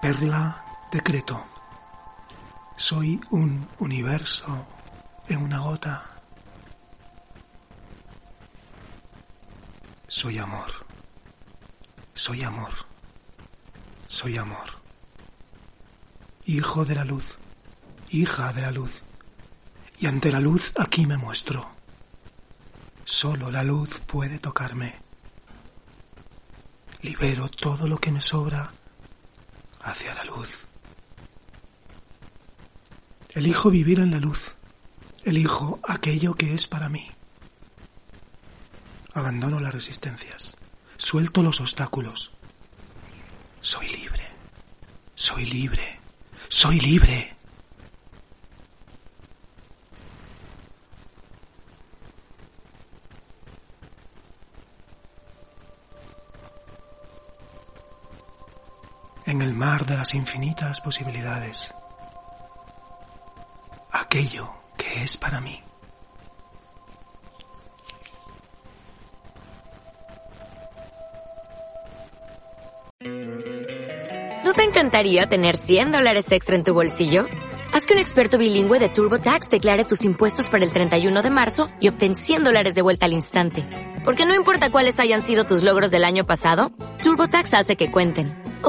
Perla decreto. Soy un universo en una gota. Soy amor. Soy amor. Soy amor. Hijo de la luz. Hija de la luz. Y ante la luz aquí me muestro. Solo la luz puede tocarme. Libero todo lo que me sobra hacia la luz. Elijo vivir en la luz. Elijo aquello que es para mí. Abandono las resistencias. Suelto los obstáculos. Soy libre. Soy libre. Soy libre. En el mar de las infinitas posibilidades aquello que es para mí. ¿No te encantaría tener 100 dólares extra en tu bolsillo? Haz que un experto bilingüe de TurboTax declare tus impuestos para el 31 de marzo y obtén 100 dólares de vuelta al instante. Porque no importa cuáles hayan sido tus logros del año pasado, TurboTax hace que cuenten.